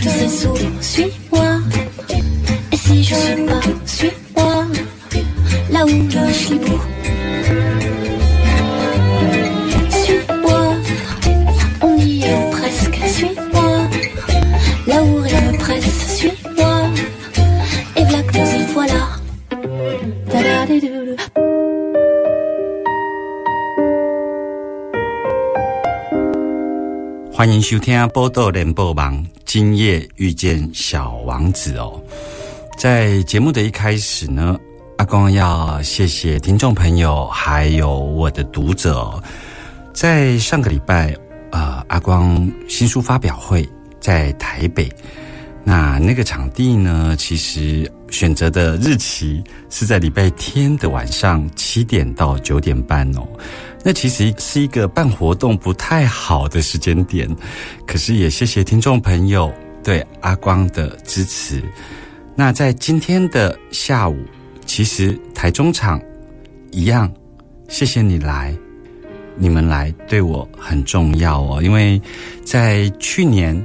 là où je suis sourd, suis-moi. Et si je suis pas, suis-moi, là où je suis beau. Suis-moi, on y est presque, suis-moi. Là où rien ne presse, suis-moi. Et voilà que nous y voilà. Ta-da-di-dou-dou. 欢迎收听《波豆联播网》， 今夜遇见小王子哦。在节目的一开始呢，阿光要谢谢听众朋友，还有我的读者。在上个礼拜，呃，阿光新书发表会在台北，那那个场地呢，其实选择的日期是在礼拜天的晚上七点到九点半哦。那其实是一个办活动不太好的时间点，可是也谢谢听众朋友对阿光的支持。那在今天的下午，其实台中场一样，谢谢你来，你们来对我很重要哦，因为在去年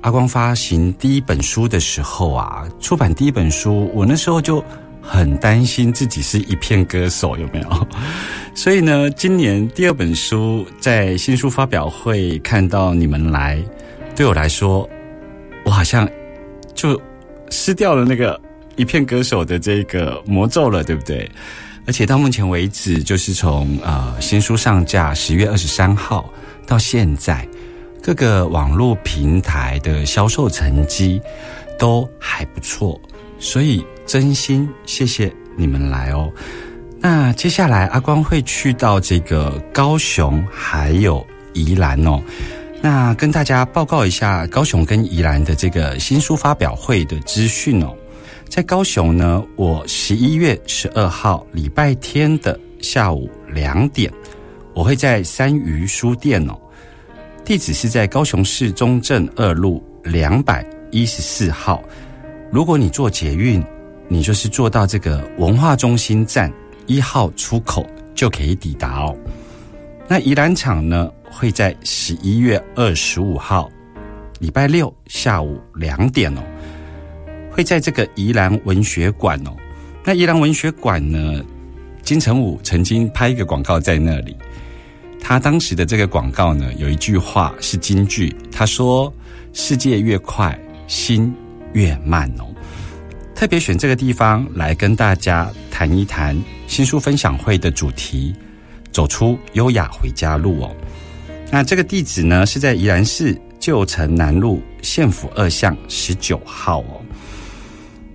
阿光发行第一本书的时候啊，出版第一本书，我那时候就很担心自己是一片歌手，有没有？所以呢，今年第二本书在新书发表会看到你们来，对我来说，我好像就失掉了那个一片歌手的这个魔咒了，对不对？而且到目前为止，就是从呃新书上架十月二十三号到现在，各个网络平台的销售成绩都还不错，所以真心谢谢你们来哦。那接下来阿光会去到这个高雄还有宜兰哦，那跟大家报告一下高雄跟宜兰的这个新书发表会的资讯哦。在高雄呢，我十一月十二号礼拜天的下午两点，我会在三余书店哦，地址是在高雄市中正二路两百一十四号。如果你坐捷运，你就是坐到这个文化中心站一号出口就可以抵达哦。那宜兰场呢，会在十一月二十五号礼拜六下午两点哦。会在这个宜兰文学馆哦。那宜兰文学馆呢，金城武曾经拍一个广告在那里。他当时的这个广告呢，有一句话是金句，他说：“世界越快，心越慢哦。”特别选这个地方来跟大家谈一谈新书分享会的主题——走出优雅回家路哦。那这个地址呢，是在宜兰市旧城南路县府二巷十九号哦。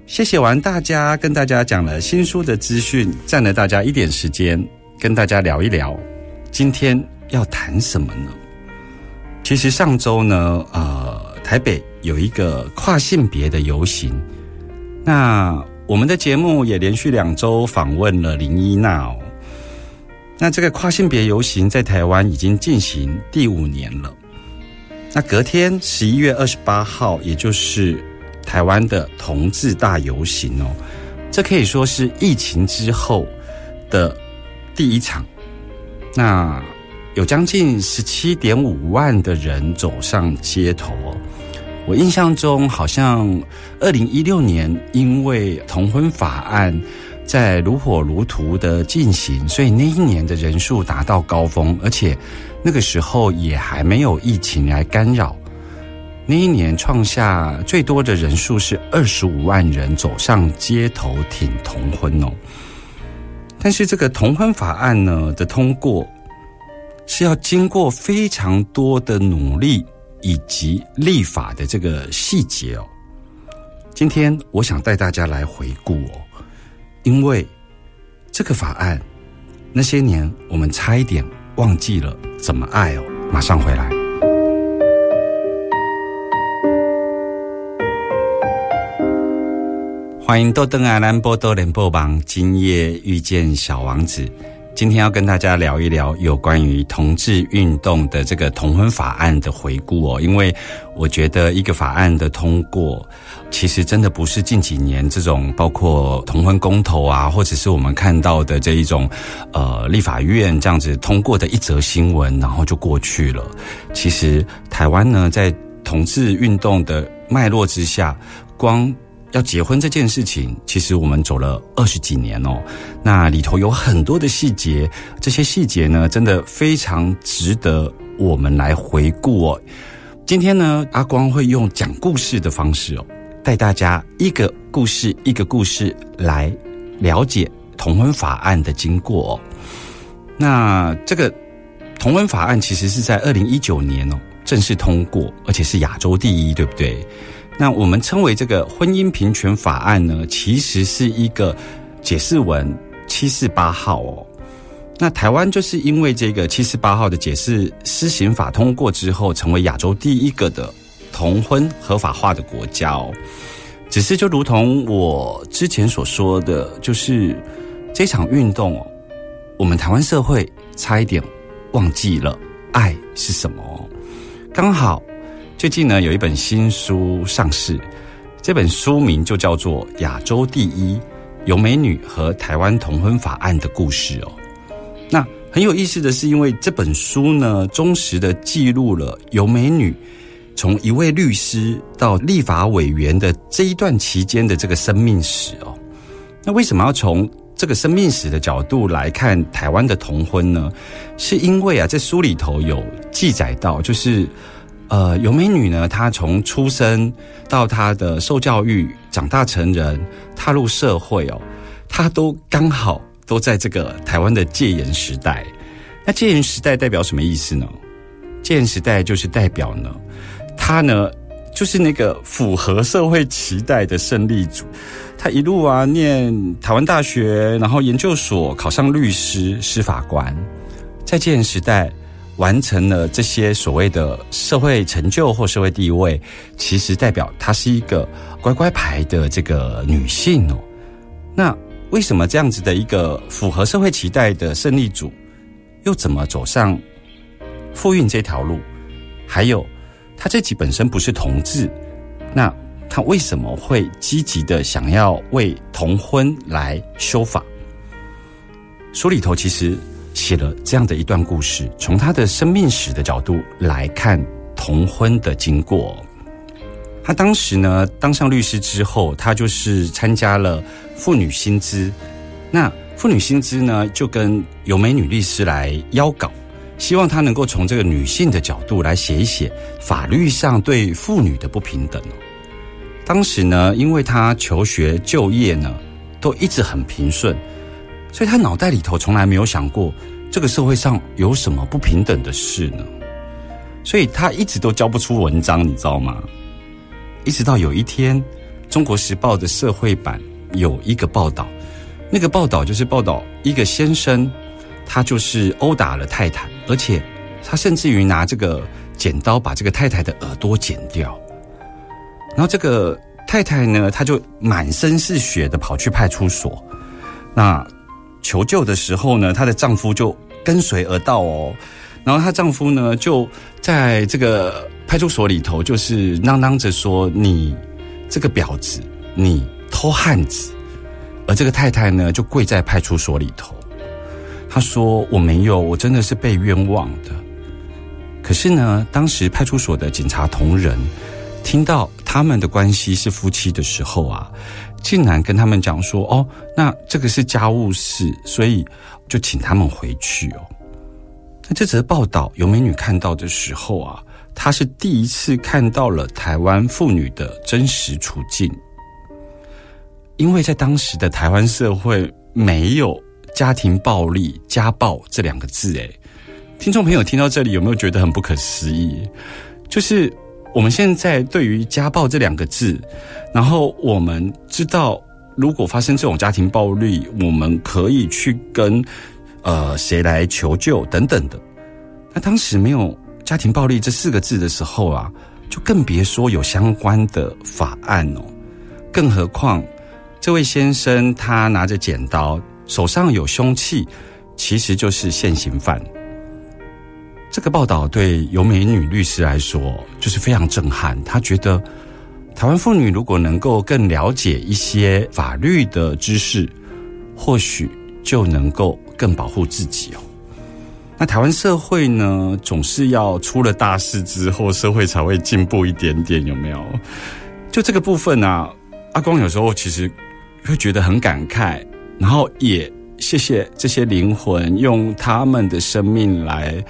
谢谢完大家，跟大家讲了新书的资讯，占了大家一点时间，跟大家聊一聊，今天要谈什么呢？其实上周呢，呃，台北有一个跨性别的游行，那我们的节目也连续两周访问了林依娜哦。那这个跨性别游行在台湾已经进行第五年了。那隔天十一月二十八号，也就是台湾的同志大游行哦，这可以说是疫情之后的第一场。那有将近十七点五万的人走上街头。我印象中好像二零一六年因为同婚法案在如火如荼的进行，所以那一年的人数达到高峰，而且那个时候也还没有疫情来干扰。那一年创下最多的人数是二十五万人走上街头挺同婚哦。但是这个同婚法案呢的通过，是要经过非常多的努力以及立法的这个细节哦。今天我想带大家来回顾哦，因为这个法案那些年我们差一点忘记了怎么爱哦。马上回来。欢迎豆登阿兰波多连播榜，今夜遇见小王子。今天要跟大家聊一聊有关于同志运动的这个同婚法案的回顾哦，因为我觉得一个法案的通过，其实真的不是近几年这种包括同婚公投啊，或者是我们看到的这一种呃立法院这样子通过的一则新闻，然后就过去了。其实台湾呢，在同志运动的脉络之下，光要结婚这件事情，其实我们走了二十几年哦。那里头有很多的细节，这些细节呢，真的非常值得我们来回顾哦。今天呢，阿光会用讲故事的方式哦，带大家一个故事一个故事来了解同婚法案的经过哦。那这个同婚法案其实是在二零一九年哦正式通过，而且是亚洲第一，对不对？那我们称为这个婚姻平权法案呢，其实是一个解释文七四八号哦。那台湾就是因为这个七四八号的解释施行法通过之后，成为亚洲第一个的同婚合法化的国家哦。只是就如同我之前所说的，就是这场运动哦，我们台湾社会差一点忘记了爱是什么，刚好。最近呢，有一本新书上市，这本书名就叫做《亚洲第一有美女和台湾同婚法案的故事》哦。那很有意思的是，因为这本书呢，忠实的记录了有美女从一位律师到立法委员的这一段期间的这个生命史哦。那为什么要从这个生命史的角度来看台湾的同婚呢？是因为啊，在书里头有记载到，就是。呃，尤美女呢，她从出生到她的受教育、长大成人、踏入社会哦，她都刚好都在这个台湾的戒严时代。那戒严时代代表什么意思呢？戒严时代就是代表呢，她呢就是那个符合社会期待的胜利组。她一路啊念台湾大学，然后研究所考上律师、司法官，在戒严时代。完成了这些所谓的社会成就或社会地位，其实代表她是一个乖乖牌的这个女性哦。那为什么这样子的一个符合社会期待的胜利组，又怎么走上复运这条路？还有，她自己本身不是同志，那她为什么会积极的想要为同婚来修法？书里头其实。写了这样的一段故事，从他的生命史的角度来看同婚的经过。他当时呢当上律师之后，他就是参加了妇女薪资。那妇女薪资呢就跟有美女律师来邀稿，希望他能够从这个女性的角度来写一写法律上对妇女的不平等。当时呢，因为他求学就业呢都一直很平顺。所以他脑袋里头从来没有想过这个社会上有什么不平等的事呢，所以他一直都交不出文章，你知道吗？一直到有一天，《中国时报》的社会版有一个报道，那个报道就是报道一个先生，他就是殴打了太太，而且他甚至于拿这个剪刀把这个太太的耳朵剪掉，然后这个太太呢，她就满身是血的跑去派出所，那。求救的时候呢，她的丈夫就跟随而到哦，然后她丈夫呢就在这个派出所里头，就是嚷嚷着说：“你这个婊子，你偷汉子。”而这个太太呢就跪在派出所里头，她说：“我没有，我真的是被冤枉的。”可是呢，当时派出所的警察同仁听到他们的关系是夫妻的时候啊。竟然跟他们讲说：“哦，那这个是家务事，所以就请他们回去哦。”那这则报道有美女看到的时候啊，她是第一次看到了台湾妇女的真实处境，因为在当时的台湾社会没有家庭暴力、家暴这两个字。诶，听众朋友听到这里有没有觉得很不可思议？就是。我们现在对于家暴这两个字，然后我们知道，如果发生这种家庭暴力，我们可以去跟呃谁来求救等等的。那当时没有家庭暴力这四个字的时候啊，就更别说有相关的法案哦。更何况这位先生他拿着剪刀，手上有凶器，其实就是现行犯。这个报道对尤美女律师来说就是非常震撼。她觉得台湾妇女如果能够更了解一些法律的知识，或许就能够更保护自己哦。那台湾社会呢，总是要出了大事之后，社会才会进步一点点，有没有？就这个部分啊，阿光有时候其实会觉得很感慨，然后也谢谢这些灵魂用他们的生命来，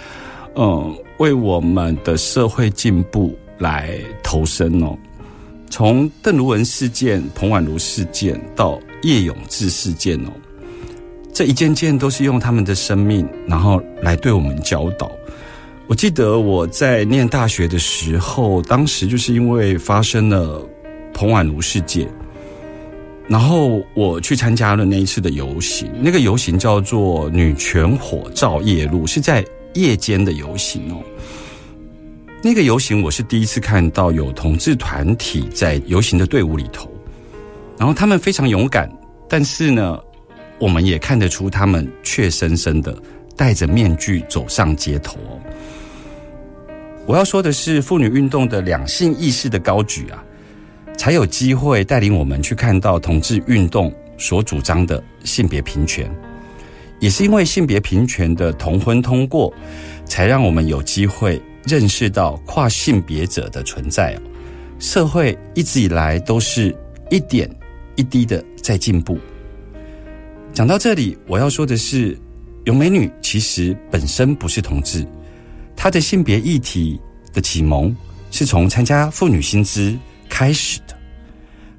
嗯，为我们的社会进步来投身哦。从邓如文事件、彭婉如事件到叶永志事件哦。这一件件都是用他们的生命，然后来对我们教导。我记得我在念大学的时候，当时就是因为发生了彭婉如事件，然后我去参加了那一次的游行。那个游行叫做“女权火照夜路”，是在夜间的游行哦。那个游行我是第一次看到有同志团体在游行的队伍里头，然后他们非常勇敢，但是呢。我们也看得出，他们怯生生的戴着面具走上街头。我要说的是，妇女运动的两性意识的高举啊，才有机会带领我们去看到同志运动所主张的性别平权。也是因为性别平权的同婚通过，才让我们有机会认识到跨性别者的存在。社会一直以来都是一点一滴的在进步。讲到这里，我要说的是，有美女其实本身不是同志，她的性别议题的启蒙是从参加妇女新知开始的。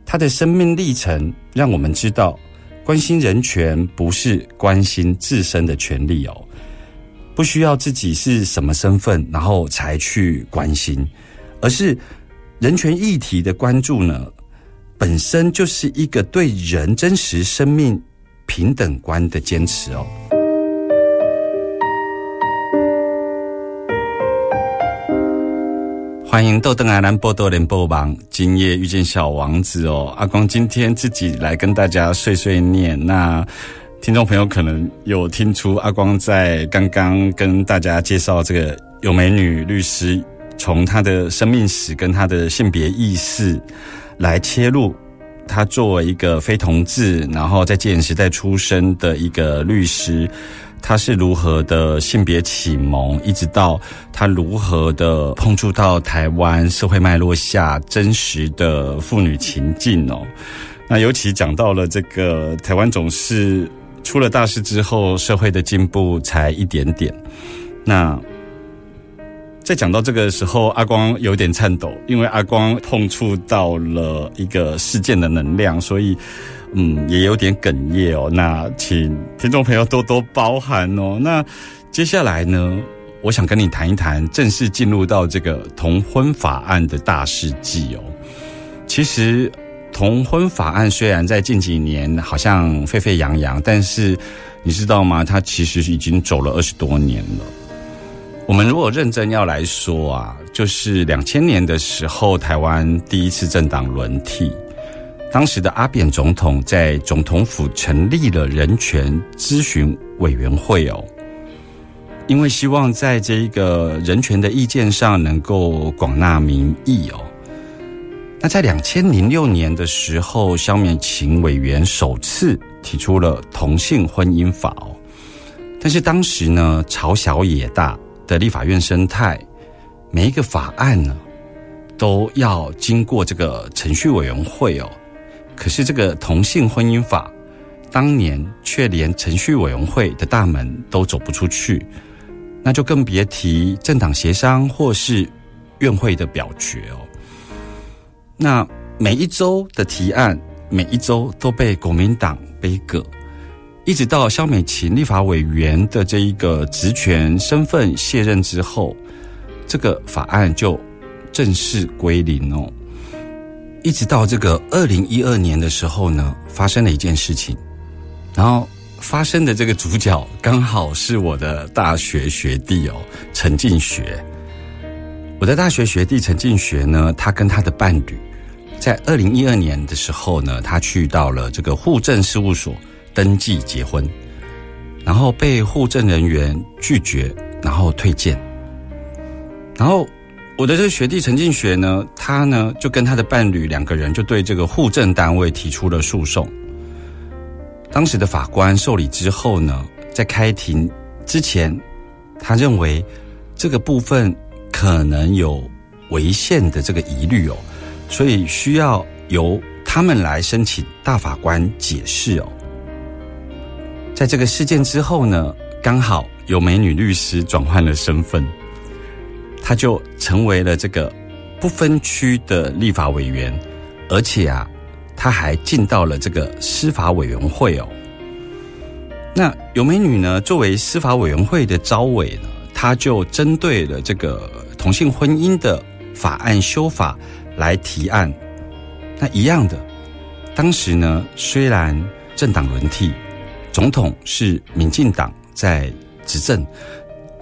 她的生命历程让我们知道，关心人权不是关心自身的权利哦，不需要自己是什么身份然后才去关心，而是人权议题的关注呢，本身就是一个对人真实生命。平等观的坚持哦，欢迎豆豆阿兰波多连播王，今夜遇见小王子哦。阿光今天自己来跟大家碎碎念，那听众朋友可能有听出阿光在刚刚跟大家介绍这个有美女律师，从她的生命史跟她的性别意识来切入。他作为一个非同志，然后在戒严时代出生的一个律师，他是如何的性别启蒙，一直到他如何的碰触到台湾社会脉络下真实的妇女情境哦。那尤其讲到了这个台湾总是出了大事之后，社会的进步才一点点。那。在讲到这个时候，阿光有点颤抖，因为阿光碰触到了一个事件的能量，所以，嗯，也有点哽咽哦。那请听众朋友多多包涵哦。那接下来呢，我想跟你谈一谈正式进入到这个同婚法案的大事记哦。其实，同婚法案虽然在近几年好像沸沸扬扬，但是你知道吗？它其实已经走了二十多年了。我们如果认真要来说啊，就是两千年的时候，台湾第一次政党轮替，当时的阿扁总统在总统府成立了人权咨询委员会哦，因为希望在这一个人权的意见上能够广纳民意哦。那在两千零六年的时候，萧美琴委员首次提出了同性婚姻法哦，但是当时呢，朝小野大。的立法院生态，每一个法案呢，都要经过这个程序委员会哦。可是这个同性婚姻法，当年却连程序委员会的大门都走不出去，那就更别提政党协商或是院会的表决哦。那每一周的提案，每一周都被国民党背个。一直到肖美琴立法委员的这一个职权身份卸任之后，这个法案就正式归零哦。一直到这个二零一二年的时候呢，发生了一件事情，然后发生的这个主角刚好是我的大学学弟哦，陈进学。我的大学学弟陈进学呢，他跟他的伴侣在二零一二年的时候呢，他去到了这个户政事务所登记结婚，然后被户政人员拒绝，然后退件。然后我的这个学弟陈进学呢，他呢就跟他的伴侣两个人就对这个户政单位提出了诉讼。当时的法官受理之后呢，在开庭之前，他认为这个部分可能有违宪的这个疑虑哦，所以需要由他们来申请大法官解释哦。在这个事件之后呢，刚好有美女律师转换了身份，他就成为了这个不分区的立法委员，而且啊。他还进到了这个司法委员会哦。那有美女呢，作为司法委员会的招委呢，他就针对了这个同性婚姻的法案修法来提案。那一样的，当时呢，虽然政党轮替，总统是民进党在执政，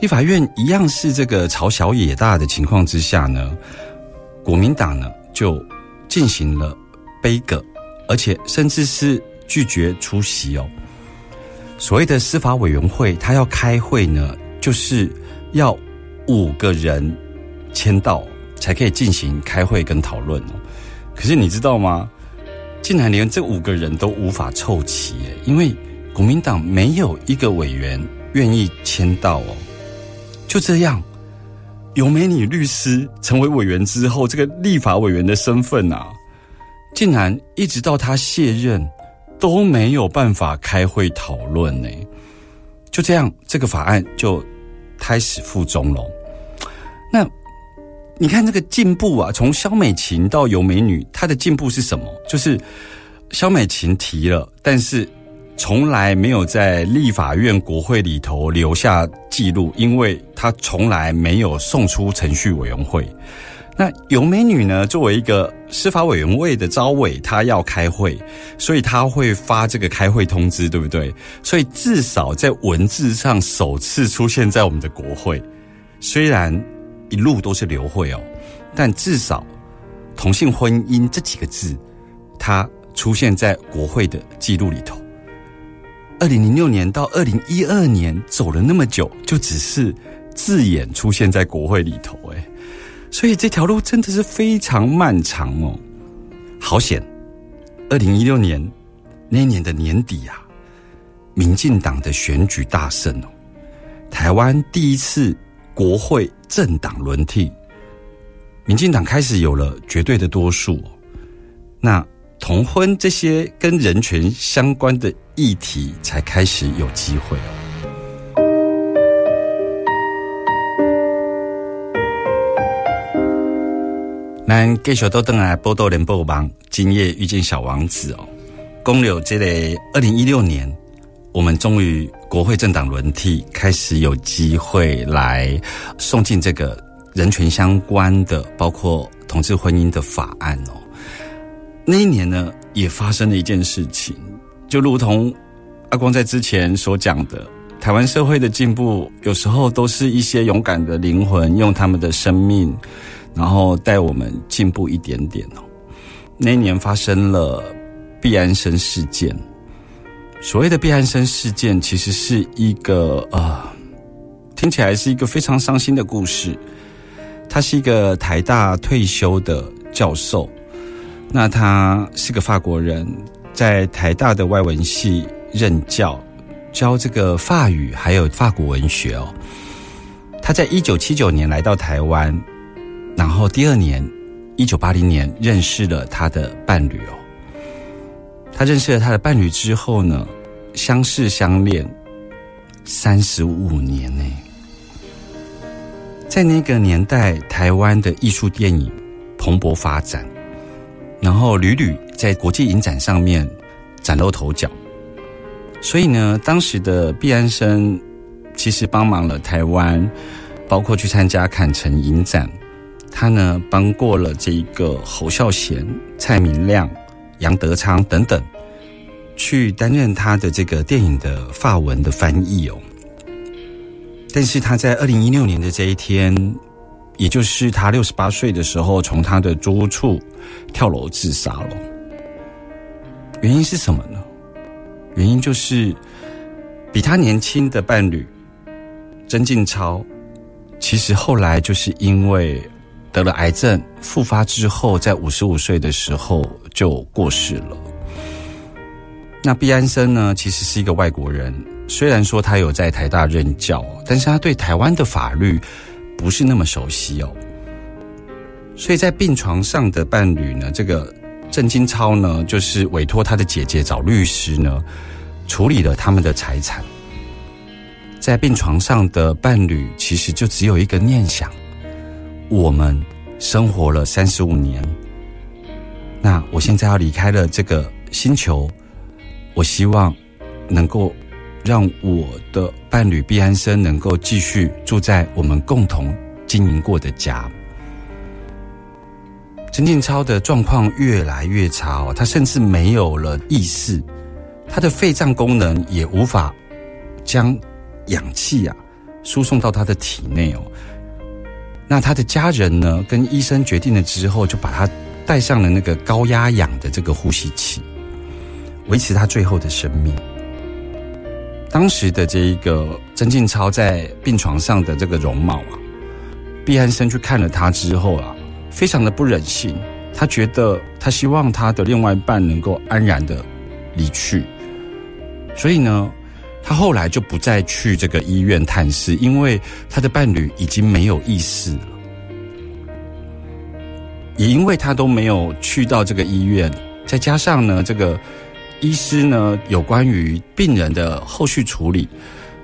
立法院一样是这个朝小野大的情况之下呢，国民党呢就进行了。悲歌，而且甚至是拒绝出席哦。所谓的司法委员会，他要开会呢，就是要五个人签到才可以进行开会跟讨论哦。可是你知道吗？竟然连这五个人都无法凑齐耶，因为国民党没有一个委员愿意签到哦。就这样，有美女律师成为委员之后，这个立法委员的身份啊。竟然一直到他卸任都没有办法开会讨论呢，就这样，这个法案就开始附中了。那你看这个进步啊，从肖美琴到尤美女，她的进步是什么？就是肖美琴提了，但是从来没有在立法院国会里头留下记录，因为他从来没有送出程序委员会。那尤美女呢？作为一个司法委员会的招委，她要开会，所以她会发这个开会通知，对不对？所以至少在文字上首次出现在我们的国会，虽然一路都是流会哦，但至少同性婚姻这几个字，它出现在国会的记录里头。二零零六年到二零一二年走了那么久，就只是字眼出现在国会里头，哎。所以这条路真的是非常漫长哦，好险！二零一六年那年的年底啊，民进党的选举大胜哦，台湾第一次国会政党轮替，民进党开始有了绝对的多数哦，那同婚这些跟人权相关的议题才开始有机会哦。咱继续都登来波多连播网，今夜遇见小王子哦。公牛这类二零一六年，我们终于国会政党轮替，开始有机会来送进这个人权相关的，包括同志婚姻的法案哦。那一年呢，也发生了一件事情，就如同阿光在之前所讲的，台湾社会的进步，有时候都是一些勇敢的灵魂用他们的生命。然后带我们进步一点点哦。那一年发生了毕安生事件。所谓的毕安生事件，其实是一个呃，听起来是一个非常伤心的故事。他是一个台大退休的教授，那他是个法国人，在台大的外文系任教，教这个法语还有法国文学哦。他在一九七九年来到台湾。然后第二年，一九八零年认识了他的伴侣哦。他认识了他的伴侣之后呢，相识相恋三十五年呢。在那个年代，台湾的艺术电影蓬勃发展，然后屡屡在国际影展上面崭露头角。所以呢，当时的毕安生其实帮忙了台湾，包括去参加坎城影展。他呢，帮过了这一个侯孝贤、蔡明亮、杨德昌等等，去担任他的这个电影的法文的翻译哦。但是他在二零一六年的这一天，也就是他六十八岁的时候，从他的租屋处跳楼自杀了。原因是什么呢？原因就是比他年轻的伴侣曾静超，其实后来就是因为得了癌症复发之后，在五十五岁的时候就过世了。那毕安生呢，其实是一个外国人，虽然说他有在台大任教，但是他对台湾的法律不是那么熟悉哦。所以在病床上的伴侣呢，这个郑金超呢，就是委托他的姐姐找律师呢，处理了他们的财产。在病床上的伴侣，其实就只有一个念想：我们生活了三十五年，那我现在要离开了这个星球。我希望能够让我的伴侣毕安生能够继续住在我们共同经营过的家。陈静超的状况越来越差哦，他甚至没有了意识，他的肺脏功能也无法将氧气啊输送到他的体内哦。那他的家人呢，跟医生决定了之后，就把他带上了那个高压氧的这个呼吸器。维持他最后的生命。当时的这一个曾静超在病床上的这个容貌啊，毕安生去看了他之后啊，非常的不忍心。他觉得他希望他的另外一半能够安然的离去，所以呢，他后来就不再去这个医院探视，因为他的伴侣已经没有意识了，也因为他都没有去到这个医院，再加上呢，这个。医师呢，有关于病人的后续处理，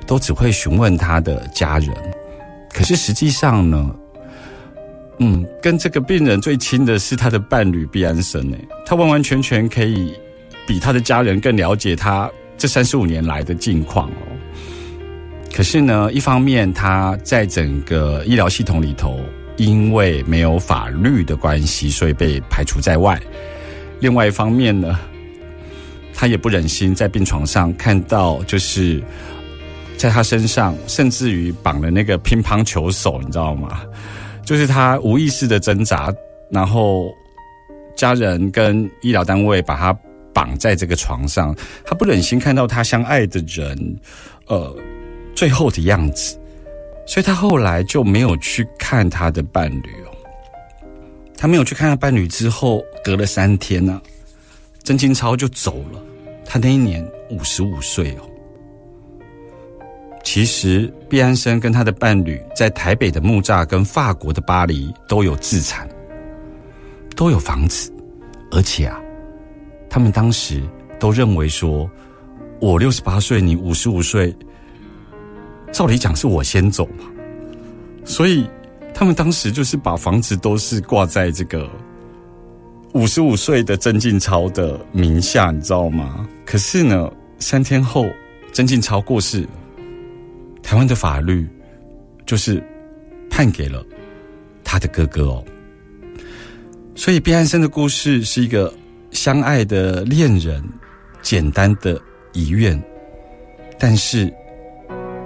都只会询问他的家人。可是实际上呢，嗯，跟这个病人最亲的是他的伴侣毕安生诶，他完完全全可以比他的家人更了解他这三十五年来的境况哦。可是呢，一方面他在整个医疗系统里头，因为没有法律的关系，所以被排除在外；另外一方面呢。他也不忍心在病床上看到，就是在他身上，甚至于绑了那个乒乓球手，你知道吗？就是他无意识的挣扎，然后家人跟医疗单位把他绑在这个床上，他不忍心看到他相爱的人，呃，最后的样子，所以他后来就没有去看他的伴侣哦。他没有去看他伴侣之后，隔了三天呢，曾金超就走了。他那一年五十五岁哦。其实毕安生跟他的伴侣在台北的木栅跟法国的巴黎都有自产，都有房子，而且啊，他们当时都认为说，我六十八岁，你五十五岁，照理讲是我先走嘛，所以他们当时就是把房子都是挂在这个。五十五岁的曾静超的名下，你知道吗？可是呢，三天后曾静超过世，台湾的法律就是判给了他的哥哥哦。所以毕安生的故事是一个相爱的恋人简单的遗愿，但是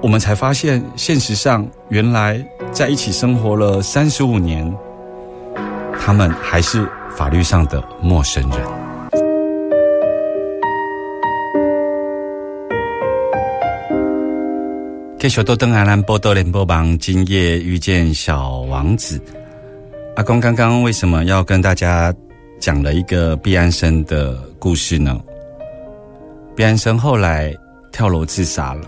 我们才发现，现实上原来在一起生活了三十五年，他们还是。法律上的陌生人。继续都登阿兰波多连波邦，今夜遇见小王子。阿公刚刚为什么要跟大家讲了一个毕安生的故事呢？毕安生后来跳楼自杀了，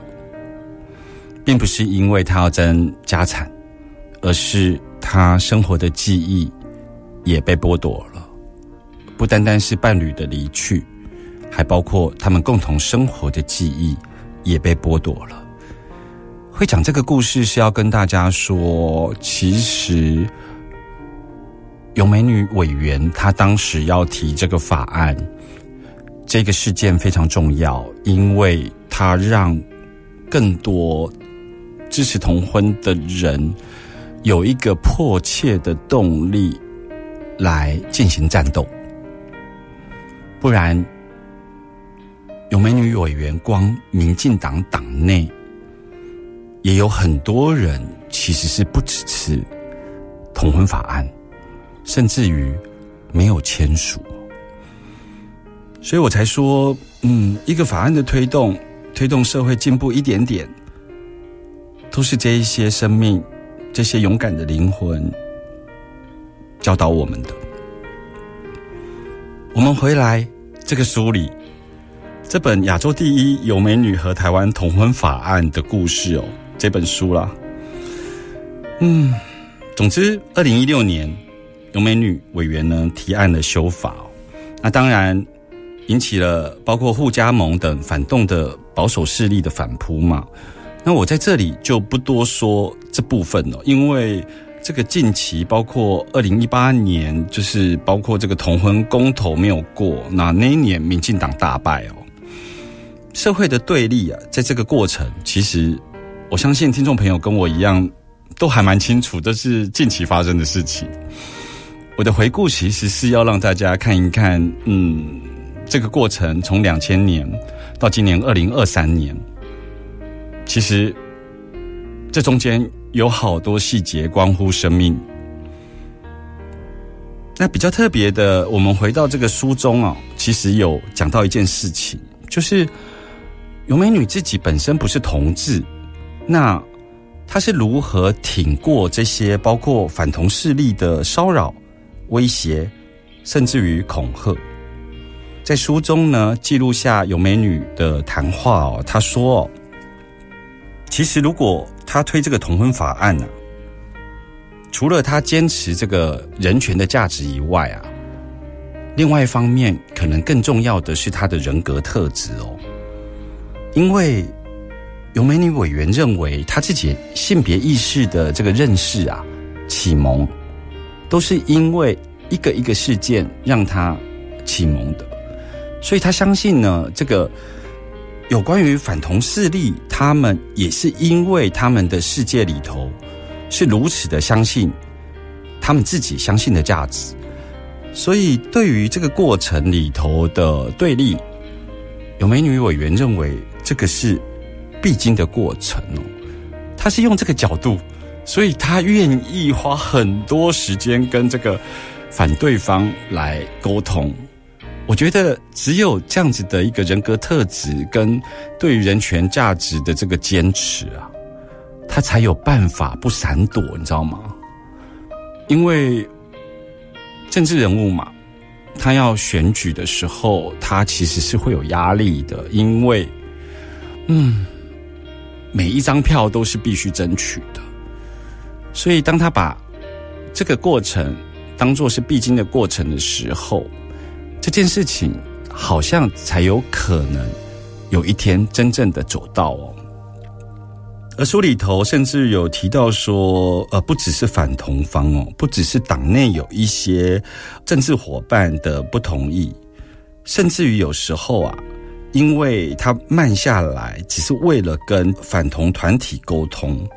并不是因为他要争家产，而是他生活的记忆也被剥夺了。不单单是伴侣的离去，还包括他们共同生活的记忆也被剥夺了。会讲这个故事是要跟大家说，其实有美女委员她当时要提这个法案，这个事件非常重要，因为它让更多支持同婚的人有一个迫切的动力来进行战斗。不然，有美女委员，光民进党党内也有很多人其实是不支持同婚法案，甚至于没有签署。所以我才说，嗯，一个法案的推动，推动社会进步一点点，都是这一些生命、这些勇敢的灵魂教导我们的。我们回来这个书里，这本《亚洲第一有美女和台湾同婚法案》的故事哦，这本书啦，嗯，总之，二零一六年有美女委员呢提案了修法，那当然引起了包括互加盟等反动的保守势力的反扑嘛。那我在这里就不多说这部分了，因为。这个近期包括二零一八年，就是包括这个同婚公投没有过，那那一年民进党大败哦。社会的对立啊，在这个过程，其实我相信听众朋友跟我一样，都还蛮清楚，这是近期发生的事情。我的回顾其实是要让大家看一看，嗯，这个过程从两千年到今年二零二三年，其实这中间。有好多细节关乎生命。那比较特别的，我们回到这个书中啊，其实有讲到一件事情，就是有美女自己本身不是同志，那他是如何挺过这些包括反同势力的骚扰、威胁，甚至于恐吓？在书中呢，记录下有美女的谈话哦，她说：“其实如果。”他推这个同婚法案呢，除了他坚持这个人权的价值以外啊，另外一方面可能更重要的是他的人格特质哦。因为有美女委员认为她自己性别意识的这个认识啊、启蒙，都是因为一个一个事件让她启蒙的，所以她相信呢这个。有关于反同势力，他们也是因为他们的世界里头是如此的相信他们自己相信的价值，所以对于这个过程里头的对立，有美女委员认为这个是必经的过程哦。他是用这个角度，所以他愿意花很多时间跟这个反对方来沟通。我觉得只有这样子的一个人格特质跟对于人权价值的这个坚持啊，他才有办法不闪躲，你知道吗？因为政治人物嘛，他要选举的时候，他其实是会有压力的，因为嗯，每一张票都是必须争取的，所以当他把这个过程当做是必经的过程的时候。这件事情好像才有可能有一天真正的走到哦。而书里头甚至有提到说，呃，不只是反同方哦，不只是党内有一些政治伙伴的不同意，甚至于有时候啊，因为他慢下来，只是为了跟反同团体沟通，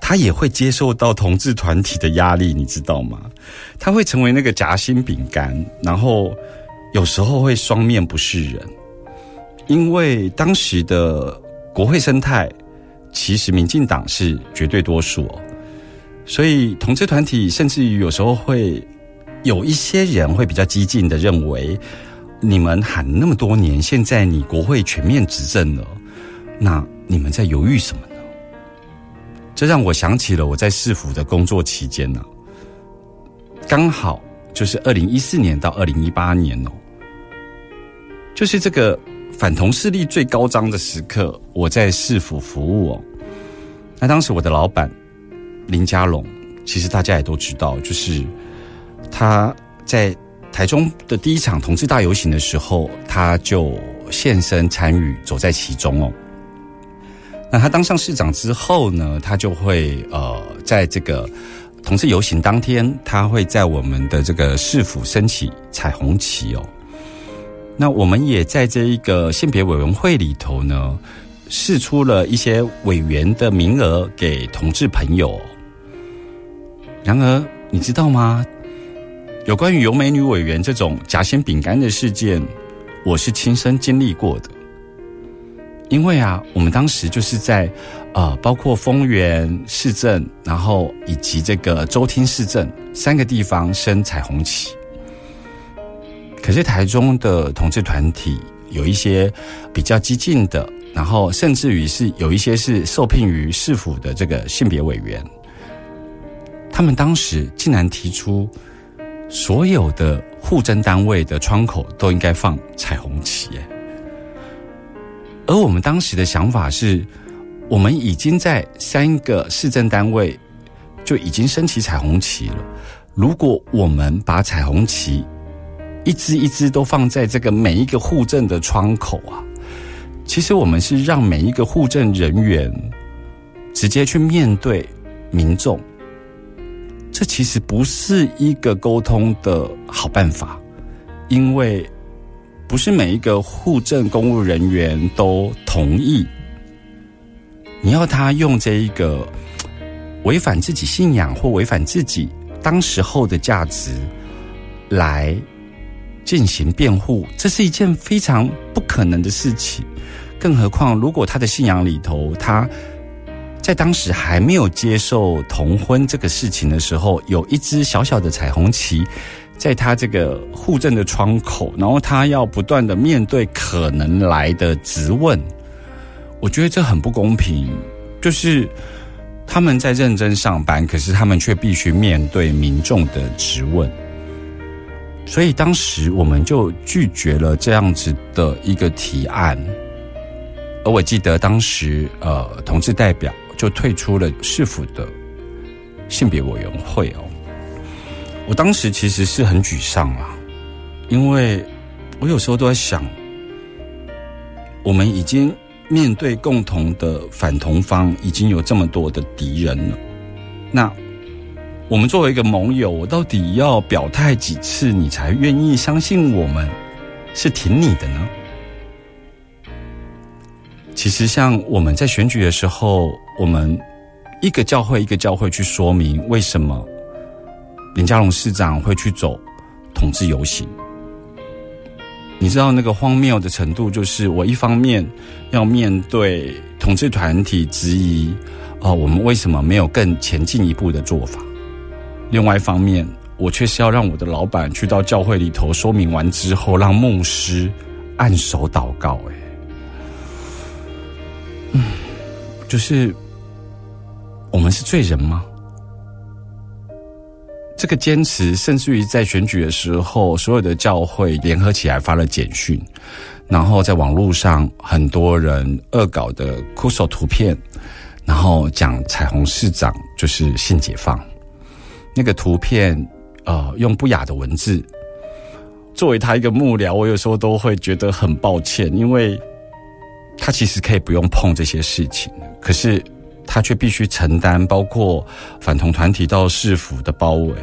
他也会接受到同志团体的压力，你知道吗？他会成为那个夹心饼干，然后。有时候会双面不是人，因为当时的国会生态，其实民进党是绝对多数，所以同志团体甚至于有时候会有一些人会比较激进的认为，你们喊那么多年，现在你国会全面执政了，那你们在犹豫什么呢？这让我想起了我在市府的工作期间呢，刚好就是二零一四年到二零一八年哦。就是这个反同势力最高涨的时刻，我在市府服务哦。那当时我的老板林家龙，其实大家也都知道，就是他在台中的第一场同志大游行的时候，他就现身参与，走在其中哦。那他当上市长之后呢，他就会呃，在这个同志游行当天，他会在我们的这个市府升起彩虹旗哦。那我们也在这一个性别委员会里头呢，试出了一些委员的名额给同志朋友。然而，你知道吗？有关于有美女委员这种夹心饼干的事件，我是亲身经历过的。因为啊，我们当时就是在呃，包括丰原市政，然后以及这个周厅市政三个地方升彩虹旗。可是台中的同志团体有一些比较激进的，然后甚至于是有一些是受聘于市府的这个性别委员，他们当时竟然提出，所有的户政单位的窗口都应该放彩虹旗。而我们当时的想法是，我们已经在三个市政单位就已经升起彩虹旗了。如果我们把彩虹旗一支一支都放在这个每一个户政的窗口啊，其实我们是让每一个户政人员直接去面对民众，这其实不是一个沟通的好办法，因为不是每一个户政公务人员都同意，你要他用这一个违反自己信仰或违反自己当时候的价值来。进行辩护，这是一件非常不可能的事情。更何况，如果他的信仰里头，他在当时还没有接受同婚这个事情的时候，有一只小小的彩虹旗，在他这个户政的窗口，然后他要不断的面对可能来的质问，我觉得这很不公平。就是他们在认真上班，可是他们却必须面对民众的质问。所以当时我们就拒绝了这样子的一个提案，而我记得当时呃，同志代表就退出了市府的性别委员会哦。我当时其实是很沮丧啊，因为我有时候都在想，我们已经面对共同的反同方，已经有这么多的敌人了，那。我们作为一个盟友，我到底要表态几次，你才愿意相信我们是挺你的呢？其实，像我们在选举的时候，我们一个教会一个教会去说明为什么林佳龙市长会去走统治游行。你知道那个荒谬的程度，就是我一方面要面对统治团体质疑，啊，我们为什么没有更前进一步的做法？另外一方面，我却是要让我的老板去到教会里头说明完之后，让牧师按手祷告。哎，就是我们是罪人吗？这个坚持，甚至于在选举的时候，所有的教会联合起来发了简讯，然后在网络上很多人恶搞的酷手图片，然后讲彩虹市长就是性解放。那个图片，呃，用不雅的文字，作为他一个幕僚，我有时候都会觉得很抱歉，因为他其实可以不用碰这些事情，可是他却必须承担包括反同团体到市府的包围。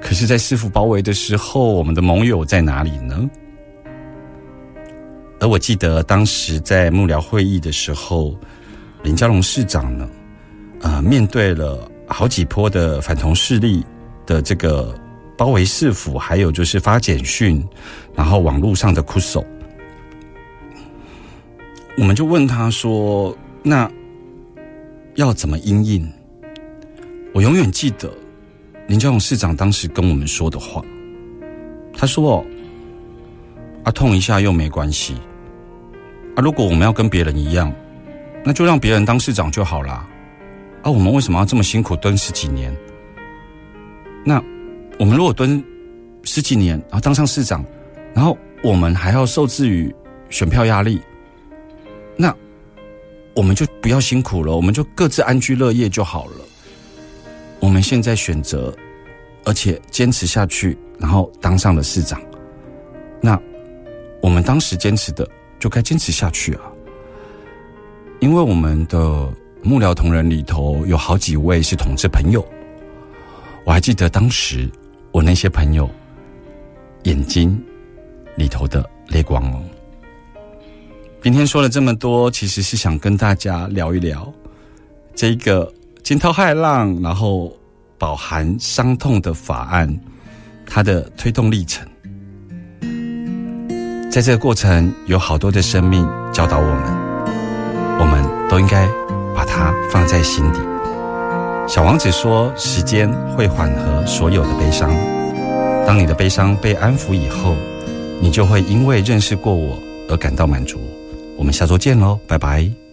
可是，在市府包围的时候，我们的盟友在哪里呢？而我记得当时在幕僚会议的时候，林佳龙市长呢，呃，面对了。好几波的反同势力的这个包围市府，还有就是发简讯，然后网络上的哭手，我们就问他说：“那要怎么应应？”我永远记得林佳龙市长当时跟我们说的话，他说：“啊，痛一下又没关系，啊，如果我们要跟别人一样，那就让别人当市长就好了。”啊，我们为什么要这么辛苦蹲十几年？那我们如果蹲十几年，然后当上市长，然后我们还要受制于选票压力，那我们就不要辛苦了，我们就各自安居乐业就好了。我们现在选择，而且坚持下去，然后当上了市长，那我们当时坚持的就该坚持下去啊，因为我们的。幕僚同仁里头有好几位是同志朋友，我还记得当时我那些朋友眼睛里头的泪光哦。今天说了这么多，其实是想跟大家聊一聊这个惊涛骇浪，然后饱含伤痛的法案，它的推动历程。在这个过程，有好多的生命教导我们。我们都应该把它放在心底。小王子说：“时间会缓和所有的悲伤。当你的悲伤被安抚以后，你就会因为认识过我而感到满足。”我们下周见喽，拜拜。